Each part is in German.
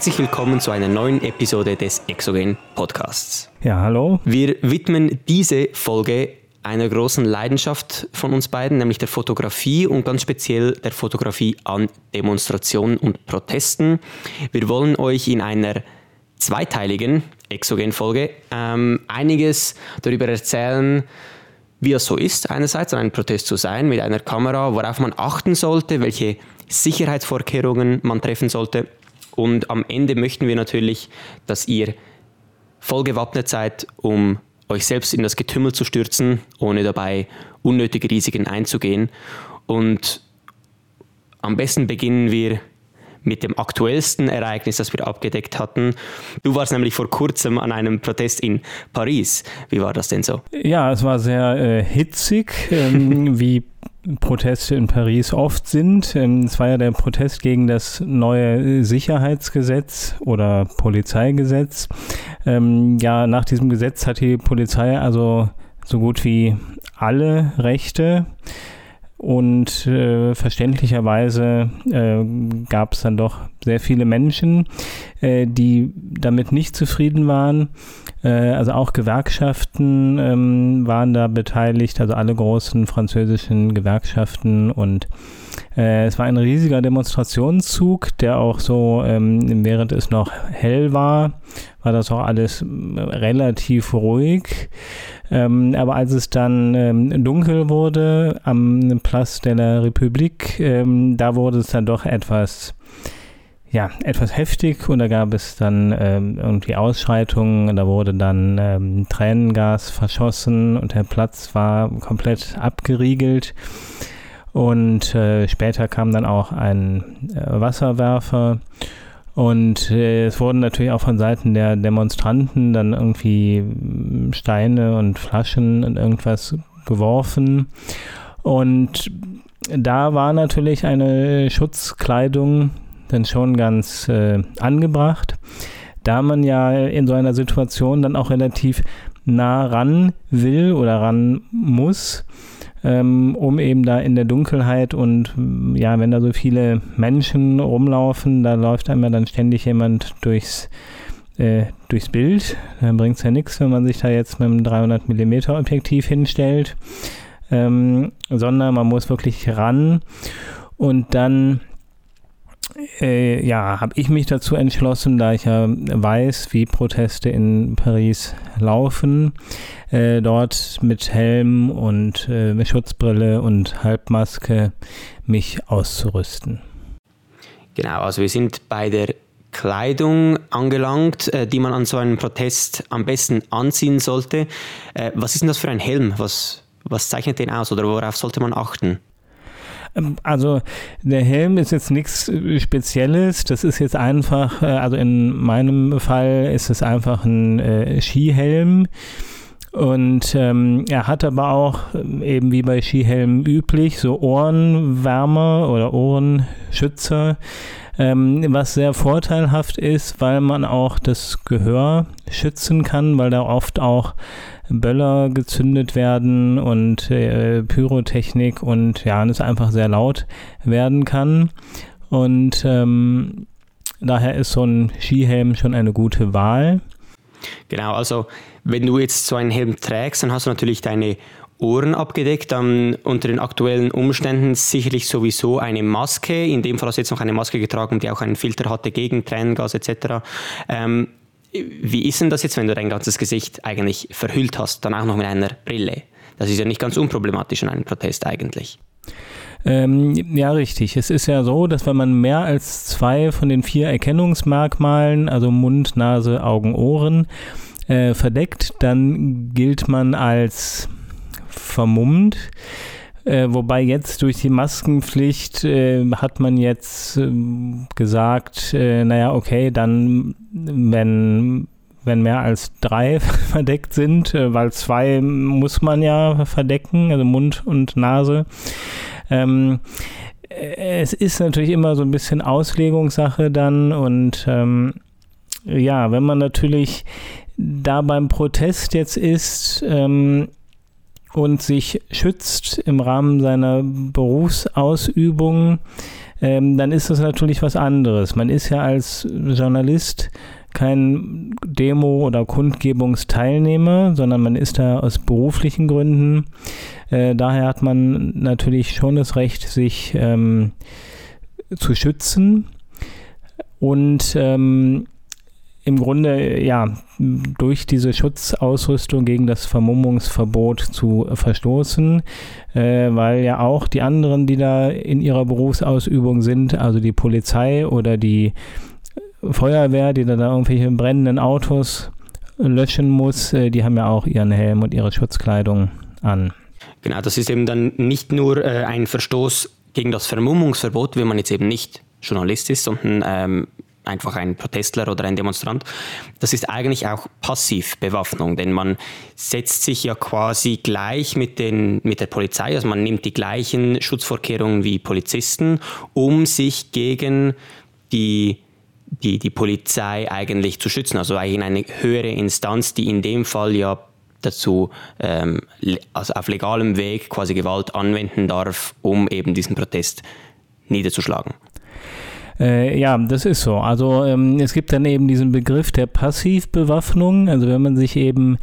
Herzlich willkommen zu einer neuen Episode des Exogen Podcasts. Ja, hallo. Wir widmen diese Folge einer großen Leidenschaft von uns beiden, nämlich der Fotografie und ganz speziell der Fotografie an Demonstrationen und Protesten. Wir wollen euch in einer zweiteiligen Exogen-Folge ähm, einiges darüber erzählen, wie es so ist, einerseits an einem Protest zu sein mit einer Kamera, worauf man achten sollte, welche Sicherheitsvorkehrungen man treffen sollte. Und am Ende möchten wir natürlich, dass ihr voll gewappnet seid, um euch selbst in das Getümmel zu stürzen, ohne dabei unnötige Risiken einzugehen. Und am besten beginnen wir mit dem aktuellsten Ereignis, das wir abgedeckt hatten. Du warst nämlich vor kurzem an einem Protest in Paris. Wie war das denn so? Ja, es war sehr äh, hitzig, ähm, wie Proteste in Paris oft sind. Ähm, es war ja der Protest gegen das neue Sicherheitsgesetz oder Polizeigesetz. Ähm, ja, nach diesem Gesetz hat die Polizei also so gut wie alle Rechte. Und äh, verständlicherweise äh, gab es dann doch sehr viele Menschen, äh, die damit nicht zufrieden waren. Äh, also auch Gewerkschaften ähm, waren da beteiligt, also alle großen französischen Gewerkschaften. Und äh, es war ein riesiger Demonstrationszug, der auch so, ähm, während es noch hell war, war das auch alles äh, relativ ruhig. Ähm, aber als es dann ähm, dunkel wurde am Place de la République, ähm, da wurde es dann doch etwas, ja, etwas heftig und da gab es dann ähm, irgendwie Ausschreitungen, da wurde dann ähm, Tränengas verschossen und der Platz war komplett abgeriegelt. Und äh, später kam dann auch ein äh, Wasserwerfer und äh, es wurden natürlich auch von Seiten der Demonstranten dann irgendwie Steine und Flaschen und irgendwas geworfen. Und da war natürlich eine Schutzkleidung dann schon ganz äh, angebracht, da man ja in so einer Situation dann auch relativ nah ran will oder ran muss ähm, um eben da in der Dunkelheit und ja, wenn da so viele Menschen rumlaufen, da läuft einem ja dann ständig jemand durchs, äh, durchs Bild. Dann bringt es ja nichts, wenn man sich da jetzt mit einem 300 mm Objektiv hinstellt, ähm, sondern man muss wirklich ran und dann äh, ja, habe ich mich dazu entschlossen, da ich ja weiß, wie Proteste in Paris laufen, äh, dort mit Helm und äh, mit Schutzbrille und Halbmaske mich auszurüsten. Genau, also wir sind bei der Kleidung angelangt, äh, die man an so einem Protest am besten anziehen sollte. Äh, was ist denn das für ein Helm? Was, was zeichnet den aus oder worauf sollte man achten? Ähm, also der Helm ist jetzt nichts äh, Spezielles. Das ist jetzt einfach, äh, also in meinem Fall ist es einfach ein äh, Skihelm. Und ähm, er hat aber auch, eben wie bei Skihelmen üblich, so Ohrenwärmer oder Ohrenschützer, ähm, was sehr vorteilhaft ist, weil man auch das Gehör schützen kann, weil da oft auch Böller gezündet werden und äh, Pyrotechnik und ja, es einfach sehr laut werden kann. Und ähm, daher ist so ein Skihelm schon eine gute Wahl. Genau, also wenn du jetzt so einen Helm trägst, dann hast du natürlich deine Ohren abgedeckt, dann unter den aktuellen Umständen sicherlich sowieso eine Maske. In dem Fall hast du jetzt noch eine Maske getragen, die auch einen Filter hatte gegen Tränengas etc. Ähm, wie ist denn das jetzt, wenn du dein ganzes Gesicht eigentlich verhüllt hast, dann auch noch mit einer Brille? Das ist ja nicht ganz unproblematisch in einem Protest eigentlich. Ähm, ja, richtig. Es ist ja so, dass wenn man mehr als zwei von den vier Erkennungsmerkmalen, also Mund, Nase, Augen, Ohren, äh, verdeckt, dann gilt man als vermummt. Äh, wobei jetzt durch die Maskenpflicht äh, hat man jetzt äh, gesagt, naja, okay, dann, wenn, wenn mehr als drei verdeckt sind, äh, weil zwei muss man ja verdecken, also Mund und Nase. Ähm, äh, es ist natürlich immer so ein bisschen Auslegungssache dann und ähm, ja, wenn man natürlich da beim Protest jetzt ist, ähm, und sich schützt im Rahmen seiner Berufsausübung, ähm, dann ist das natürlich was anderes. Man ist ja als Journalist kein Demo- oder Kundgebungsteilnehmer, sondern man ist da aus beruflichen Gründen. Äh, daher hat man natürlich schon das Recht, sich ähm, zu schützen. Und ähm, im Grunde ja durch diese Schutzausrüstung gegen das Vermummungsverbot zu verstoßen, äh, weil ja auch die anderen, die da in ihrer Berufsausübung sind, also die Polizei oder die Feuerwehr, die da, da irgendwelche brennenden Autos löschen muss, äh, die haben ja auch ihren Helm und ihre Schutzkleidung an. Genau, das ist eben dann nicht nur äh, ein Verstoß gegen das Vermummungsverbot, wenn man jetzt eben nicht Journalist ist, sondern ähm, einfach ein Protestler oder ein Demonstrant. Das ist eigentlich auch Passivbewaffnung, denn man setzt sich ja quasi gleich mit, den, mit der Polizei, also man nimmt die gleichen Schutzvorkehrungen wie Polizisten, um sich gegen die die, die Polizei eigentlich zu schützen, also eigentlich eine höhere Instanz, die in dem Fall ja dazu ähm, also auf legalem Weg quasi Gewalt anwenden darf, um eben diesen Protest niederzuschlagen. Äh, ja, das ist so. Also ähm, es gibt dann eben diesen Begriff der Passivbewaffnung. Also wenn man sich eben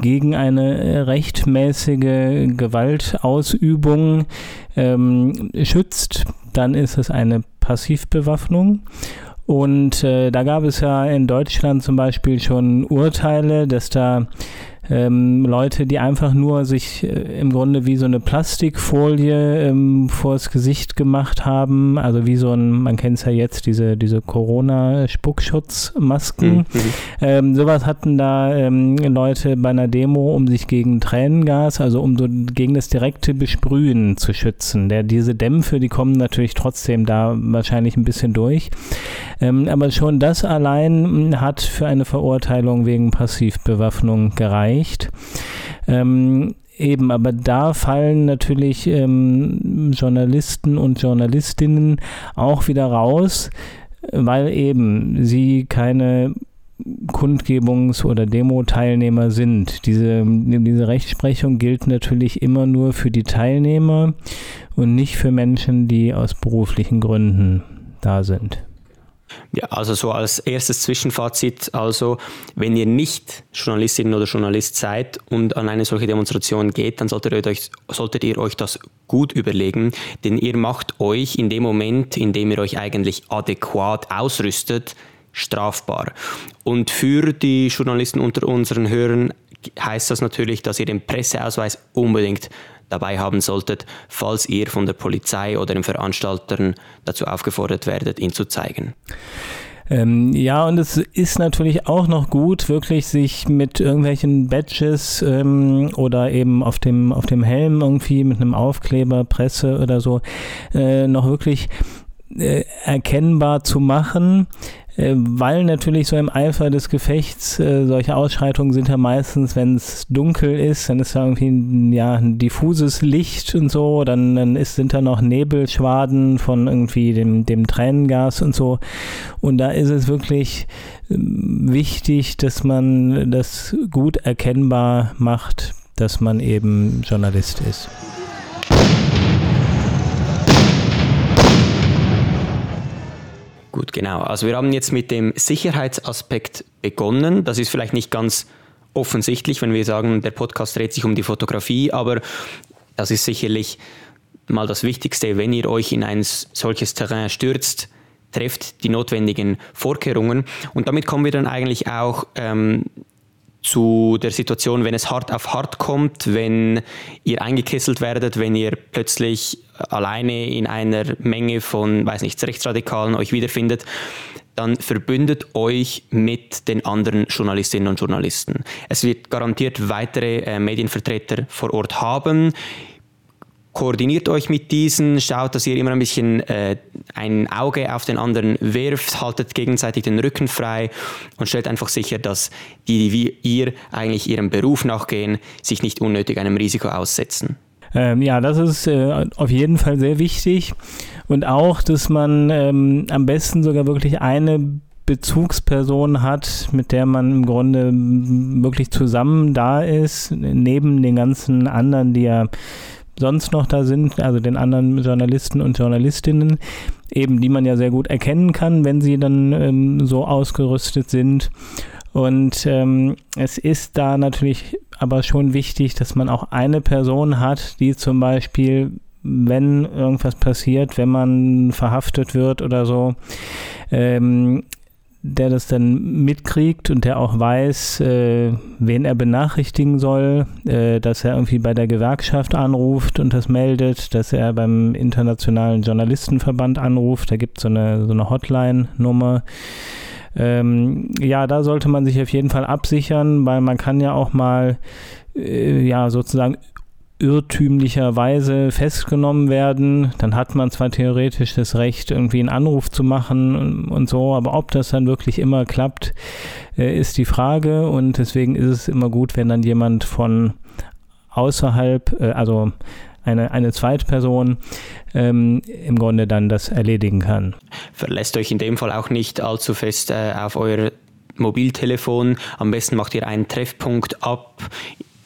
gegen eine äh, rechtmäßige Gewaltausübung ähm, schützt, dann ist es eine Passivbewaffnung. Und äh, da gab es ja in Deutschland zum Beispiel schon Urteile, dass da ähm, Leute, die einfach nur sich äh, im Grunde wie so eine Plastikfolie ähm, vors Gesicht gemacht haben, also wie so ein, man kennt es ja jetzt, diese, diese Corona-Spuckschutzmasken. Mhm. Ähm, sowas hatten da ähm, Leute bei einer Demo, um sich gegen Tränengas, also um so gegen das direkte Besprühen zu schützen. Der, diese Dämpfe, die kommen natürlich trotzdem da wahrscheinlich ein bisschen durch. Ähm, aber schon das allein hat für eine Verurteilung wegen Passivbewaffnung gereicht. Ähm, eben, aber da fallen natürlich ähm, Journalisten und Journalistinnen auch wieder raus, weil eben sie keine Kundgebungs- oder Demo-Teilnehmer sind. Diese, diese Rechtsprechung gilt natürlich immer nur für die Teilnehmer und nicht für Menschen, die aus beruflichen Gründen da sind. Ja, also so als erstes Zwischenfazit, also wenn ihr nicht Journalistin oder Journalist seid und an eine solche Demonstration geht, dann solltet ihr euch, solltet ihr euch das gut überlegen, denn ihr macht euch in dem Moment, in dem ihr euch eigentlich adäquat ausrüstet, strafbar. Und für die Journalisten unter unseren Hörern heißt das natürlich, dass ihr den Presseausweis unbedingt dabei haben solltet, falls ihr von der Polizei oder den Veranstaltern dazu aufgefordert werdet, ihn zu zeigen. Ähm, ja, und es ist natürlich auch noch gut, wirklich sich mit irgendwelchen Badges ähm, oder eben auf dem, auf dem Helm irgendwie mit einem Aufkleber, Presse oder so, äh, noch wirklich äh, erkennbar zu machen. Äh, weil natürlich so im Eifer des Gefechts äh, solche Ausschreitungen sind ja meistens, wenn es dunkel ist, dann ist da irgendwie ein, ja, ein diffuses Licht und so, dann, dann ist, sind da noch Nebelschwaden von irgendwie dem, dem Tränengas und so. Und da ist es wirklich ähm, wichtig, dass man das gut erkennbar macht, dass man eben Journalist ist. Gut, genau. Also wir haben jetzt mit dem Sicherheitsaspekt begonnen. Das ist vielleicht nicht ganz offensichtlich, wenn wir sagen, der Podcast dreht sich um die Fotografie, aber das ist sicherlich mal das Wichtigste, wenn ihr euch in ein solches Terrain stürzt, trefft die notwendigen Vorkehrungen. Und damit kommen wir dann eigentlich auch ähm, zu der Situation, wenn es hart auf hart kommt, wenn ihr eingekesselt werdet, wenn ihr plötzlich alleine in einer Menge von, weiß nicht, Rechtsradikalen euch wiederfindet, dann verbündet euch mit den anderen Journalistinnen und Journalisten. Es wird garantiert weitere äh, Medienvertreter vor Ort haben koordiniert euch mit diesen, schaut, dass ihr immer ein bisschen äh, ein Auge auf den anderen wirft, haltet gegenseitig den Rücken frei und stellt einfach sicher, dass die, die wie ihr eigentlich ihrem Beruf nachgehen, sich nicht unnötig einem Risiko aussetzen. Ähm, ja, das ist äh, auf jeden Fall sehr wichtig. Und auch, dass man ähm, am besten sogar wirklich eine Bezugsperson hat, mit der man im Grunde wirklich zusammen da ist, neben den ganzen anderen, die ja sonst noch da sind, also den anderen Journalisten und Journalistinnen, eben die man ja sehr gut erkennen kann, wenn sie dann ähm, so ausgerüstet sind. Und ähm, es ist da natürlich aber schon wichtig, dass man auch eine Person hat, die zum Beispiel, wenn irgendwas passiert, wenn man verhaftet wird oder so, ähm, der das dann mitkriegt und der auch weiß, äh, wen er benachrichtigen soll, äh, dass er irgendwie bei der Gewerkschaft anruft und das meldet, dass er beim Internationalen Journalistenverband anruft, da gibt es so eine, so eine Hotline-Nummer. Ähm, ja, da sollte man sich auf jeden Fall absichern, weil man kann ja auch mal äh, ja sozusagen irrtümlicherweise festgenommen werden, dann hat man zwar theoretisch das Recht, irgendwie einen Anruf zu machen und, so, aber ob das dann wirklich immer klappt, äh, ist die Frage. Und deswegen ist es immer gut, wenn dann jemand von außerhalb, äh, also eine, eine Zweitperson ähm, im Grunde dann das erledigen kann. Verlässt euch in dem Fall auch nicht allzu fest äh, auf euer Mobiltelefon. Am besten macht ihr einen Treffpunkt ab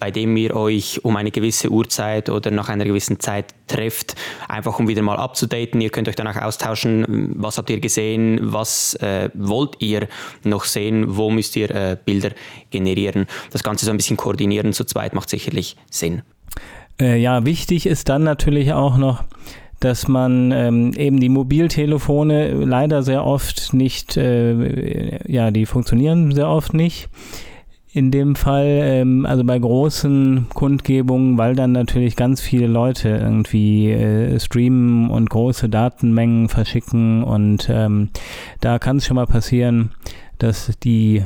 bei dem ihr euch um eine gewisse Uhrzeit oder nach einer gewissen Zeit trefft, einfach um wieder mal abzudaten. Ihr könnt euch danach austauschen, was habt ihr gesehen, was äh, wollt ihr noch sehen, wo müsst ihr äh, Bilder generieren. Das Ganze so ein bisschen koordinieren zu zweit macht sicherlich Sinn. Äh, ja, wichtig ist dann natürlich auch noch, dass man ähm, eben die Mobiltelefone leider sehr oft nicht, äh, ja, die funktionieren sehr oft nicht in dem Fall, ähm, also bei großen Kundgebungen, weil dann natürlich ganz viele Leute irgendwie äh, streamen und große Datenmengen verschicken und ähm, da kann es schon mal passieren, dass die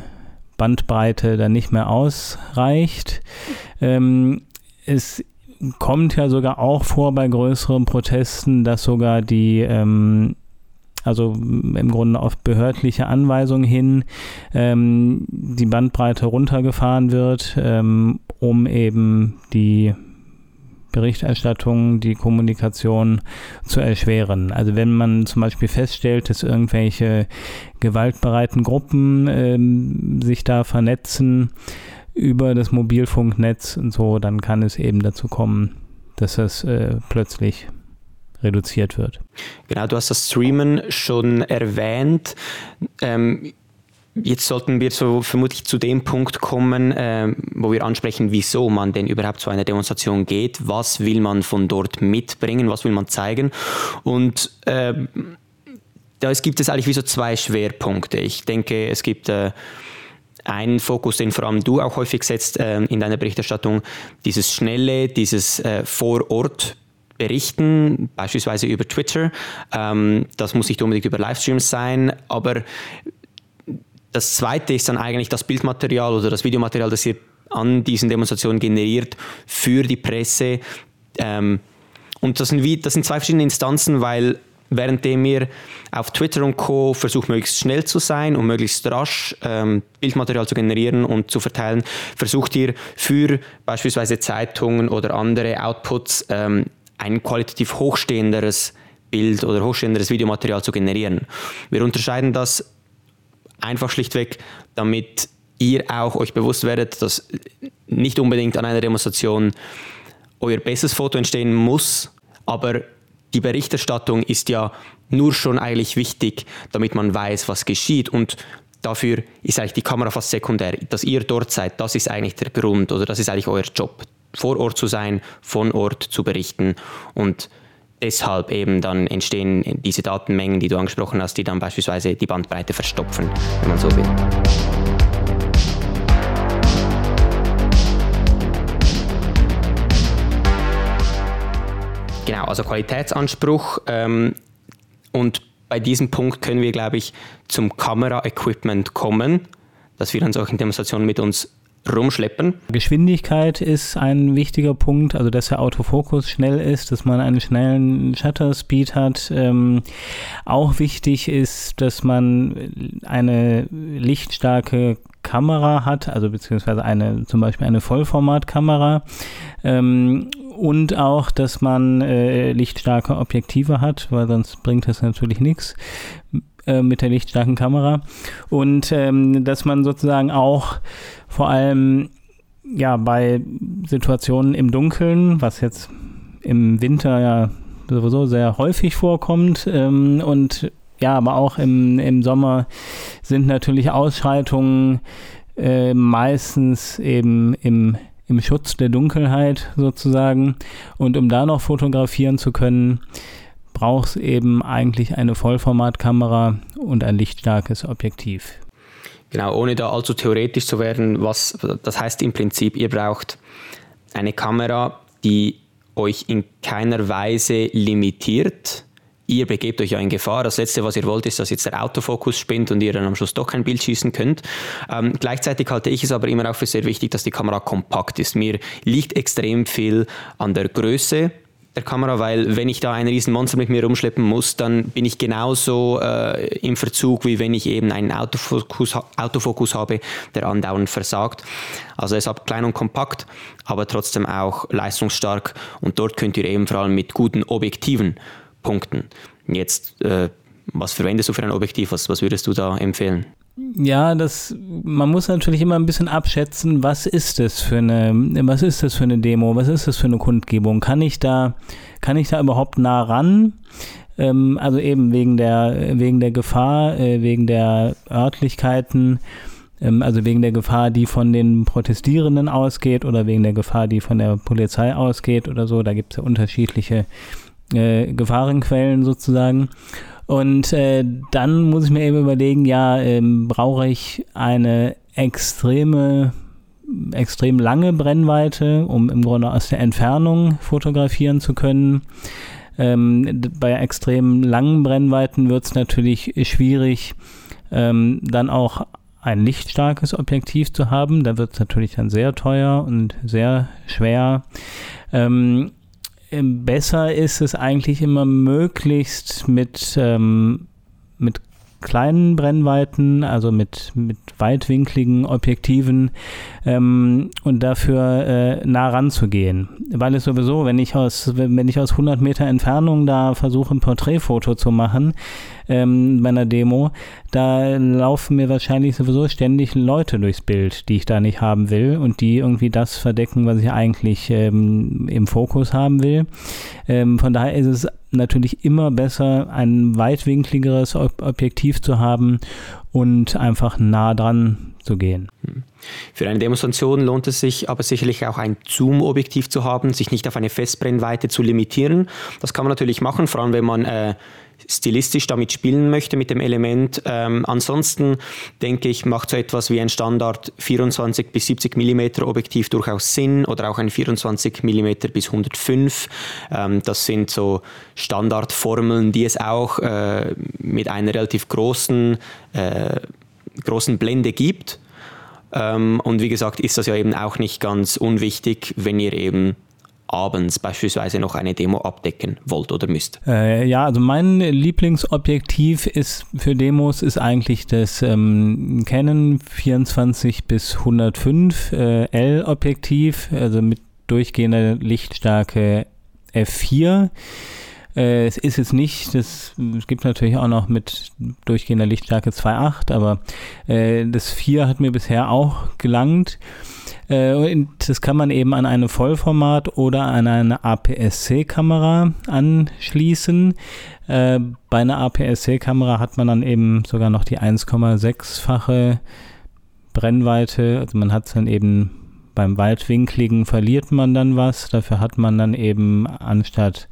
Bandbreite dann nicht mehr ausreicht. Ähm, es kommt ja sogar auch vor bei größeren Protesten, dass sogar die ähm, also im Grunde auf behördliche Anweisung hin ähm, die Bandbreite runtergefahren wird, ähm, um eben die Berichterstattung, die Kommunikation zu erschweren. Also wenn man zum Beispiel feststellt, dass irgendwelche gewaltbereiten Gruppen ähm, sich da vernetzen über das Mobilfunknetz und so, dann kann es eben dazu kommen, dass das äh, plötzlich reduziert wird. Genau, du hast das Streamen schon erwähnt. Ähm, Jetzt sollten wir so vermutlich zu dem Punkt kommen, äh, wo wir ansprechen, wieso man denn überhaupt zu einer Demonstration geht. Was will man von dort mitbringen? Was will man zeigen? Und äh, da gibt es eigentlich wie so zwei Schwerpunkte. Ich denke, es gibt äh, einen Fokus, den vor allem du auch häufig setzt äh, in deiner Berichterstattung, dieses schnelle, dieses äh, vor Ort berichten, beispielsweise über Twitter. Ähm, das muss nicht unbedingt über Livestreams sein, aber das zweite ist dann eigentlich das Bildmaterial oder das Videomaterial, das ihr an diesen Demonstrationen generiert für die Presse. Ähm, und das sind, wie, das sind zwei verschiedene Instanzen, weil währenddem ihr auf Twitter und Co. versucht, möglichst schnell zu sein und möglichst rasch ähm, Bildmaterial zu generieren und zu verteilen, versucht ihr für beispielsweise Zeitungen oder andere Outputs ähm, ein qualitativ hochstehenderes Bild oder hochstehenderes Videomaterial zu generieren. Wir unterscheiden das einfach schlichtweg, damit ihr auch euch bewusst werdet, dass nicht unbedingt an einer Demonstration euer bestes Foto entstehen muss, aber die Berichterstattung ist ja nur schon eigentlich wichtig, damit man weiß, was geschieht und dafür ist eigentlich die Kamera fast sekundär. Dass ihr dort seid, das ist eigentlich der Grund oder das ist eigentlich euer Job vor Ort zu sein, von Ort zu berichten und deshalb eben dann entstehen diese Datenmengen, die du angesprochen hast, die dann beispielsweise die Bandbreite verstopfen, wenn man so will. Genau, also Qualitätsanspruch ähm, und bei diesem Punkt können wir, glaube ich, zum Kamera-Equipment kommen, das wir an solchen Demonstrationen mit uns rumschleppen. Geschwindigkeit ist ein wichtiger Punkt, also dass der Autofokus schnell ist, dass man einen schnellen Shutter Speed hat. Ähm, auch wichtig ist, dass man eine lichtstarke Kamera hat, also beziehungsweise eine zum Beispiel eine Vollformatkamera ähm, und auch, dass man äh, lichtstarke Objektive hat, weil sonst bringt das natürlich nichts äh, mit der lichtstarken Kamera und ähm, dass man sozusagen auch vor allem ja bei Situationen im Dunkeln, was jetzt im Winter ja sowieso sehr häufig vorkommt. Ähm, und ja, aber auch im, im Sommer sind natürlich Ausschreitungen äh, meistens eben im, im Schutz der Dunkelheit sozusagen. Und um da noch fotografieren zu können, braucht es eben eigentlich eine Vollformatkamera und ein lichtstarkes Objektiv. Genau, ohne da allzu theoretisch zu werden, was das heißt im Prinzip, ihr braucht eine Kamera, die euch in keiner Weise limitiert. Ihr begebt euch ja in Gefahr. Das Letzte, was ihr wollt, ist, dass jetzt der Autofokus spinnt und ihr dann am Schluss doch kein Bild schießen könnt. Ähm, gleichzeitig halte ich es aber immer auch für sehr wichtig, dass die Kamera kompakt ist. Mir liegt extrem viel an der Größe der Kamera, weil wenn ich da ein riesen Monster mit mir rumschleppen muss, dann bin ich genauso äh, im Verzug, wie wenn ich eben einen Autofokus, Autofokus habe, der andauernd versagt. Also deshalb klein und kompakt, aber trotzdem auch leistungsstark und dort könnt ihr eben vor allem mit guten Objektiven punkten. Jetzt, äh, was verwendest du für ein Objektiv? Was, was würdest du da empfehlen? Ja, das, man muss natürlich immer ein bisschen abschätzen, was ist das für eine, was ist das für eine Demo, was ist das für eine Kundgebung? Kann ich da, kann ich da überhaupt nah ran? Ähm, also eben wegen der, wegen der Gefahr, äh, wegen der Örtlichkeiten, ähm, also wegen der Gefahr, die von den Protestierenden ausgeht oder wegen der Gefahr, die von der Polizei ausgeht oder so. Da gibt es ja unterschiedliche äh, Gefahrenquellen sozusagen. Und äh, dann muss ich mir eben überlegen, ja, ähm, brauche ich eine extreme, extrem lange Brennweite, um im Grunde aus der Entfernung fotografieren zu können. Ähm, bei extrem langen Brennweiten wird es natürlich schwierig, ähm, dann auch ein lichtstarkes Objektiv zu haben. Da wird es natürlich dann sehr teuer und sehr schwer. Ähm, besser ist es eigentlich immer möglichst mit, ähm, mit kleinen Brennweiten, also mit, mit weitwinkligen Objektiven ähm, und dafür äh, nah ranzugehen. Weil es sowieso, wenn ich aus, wenn ich aus 100 Meter Entfernung da versuche, ein Porträtfoto zu machen, ähm, bei einer Demo, da laufen mir wahrscheinlich sowieso ständig Leute durchs Bild, die ich da nicht haben will und die irgendwie das verdecken, was ich eigentlich ähm, im Fokus haben will. Ähm, von daher ist es natürlich immer besser, ein weitwinkligeres Ob Objektiv zu haben und einfach nah dran zu gehen. Hm. Für eine Demonstration lohnt es sich aber sicherlich auch ein Zoom-Objektiv zu haben, sich nicht auf eine Festbrennweite zu limitieren. Das kann man natürlich machen, vor allem wenn man äh, stilistisch damit spielen möchte mit dem Element. Ähm, ansonsten denke ich, macht so etwas wie ein Standard 24 bis 70 mm Objektiv durchaus Sinn oder auch ein 24 mm bis 105. Ähm, das sind so Standardformeln, die es auch äh, mit einer relativ großen, äh, großen Blende gibt. Ähm, und wie gesagt, ist das ja eben auch nicht ganz unwichtig, wenn ihr eben abends beispielsweise noch eine Demo abdecken wollt oder müsst? Äh, ja, also mein Lieblingsobjektiv ist für Demos ist eigentlich das ähm, Canon 24 bis 105 äh, L Objektiv, also mit durchgehender Lichtstärke F4. Äh, es ist jetzt nicht, das, es gibt natürlich auch noch mit durchgehender Lichtstärke 2.8, aber äh, das 4 hat mir bisher auch gelangt. Äh, das kann man eben an eine Vollformat oder an eine APS-C-Kamera anschließen. Äh, bei einer APS-C-Kamera hat man dann eben sogar noch die 1,6-fache Brennweite. Also man hat dann eben beim Weitwinkligen verliert man dann was. Dafür hat man dann eben anstatt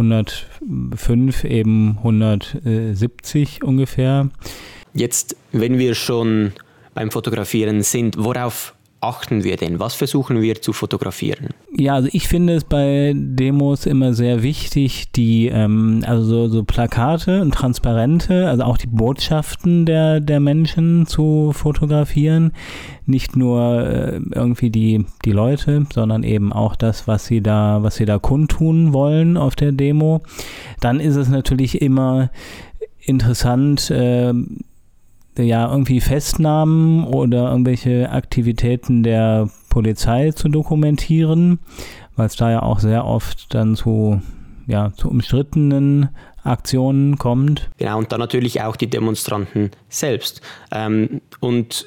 105 eben 170 ungefähr. Jetzt, wenn wir schon beim Fotografieren sind, worauf achten wir denn? Was versuchen wir zu fotografieren? Ja, also ich finde es bei Demos immer sehr wichtig, die, ähm, also so, so, Plakate und Transparente, also auch die Botschaften der, der Menschen zu fotografieren. Nicht nur äh, irgendwie die, die Leute, sondern eben auch das, was sie da, was sie da kundtun wollen auf der Demo. Dann ist es natürlich immer interessant, äh, ja irgendwie Festnahmen oder irgendwelche Aktivitäten der Polizei zu dokumentieren, weil es da ja auch sehr oft dann zu, ja, zu umstrittenen Aktionen kommt. Genau, und dann natürlich auch die Demonstranten selbst. Ähm, und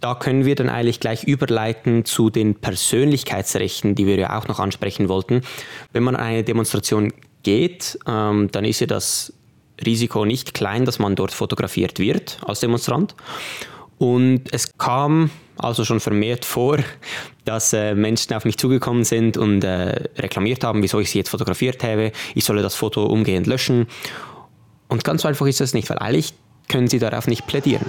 da können wir dann eigentlich gleich überleiten zu den Persönlichkeitsrechten, die wir ja auch noch ansprechen wollten. Wenn man an eine Demonstration geht, ähm, dann ist ja das Risiko nicht klein, dass man dort fotografiert wird als Demonstrant. Und es kam also schon vermehrt vor, dass äh, Menschen auf mich zugekommen sind und äh, reklamiert haben, wieso ich sie jetzt fotografiert habe. Ich solle das Foto umgehend löschen. Und ganz einfach ist das nicht, weil eigentlich können sie darauf nicht plädieren.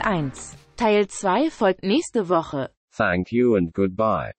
Teil 1. Teil 2 folgt nächste Woche. Thank you and goodbye.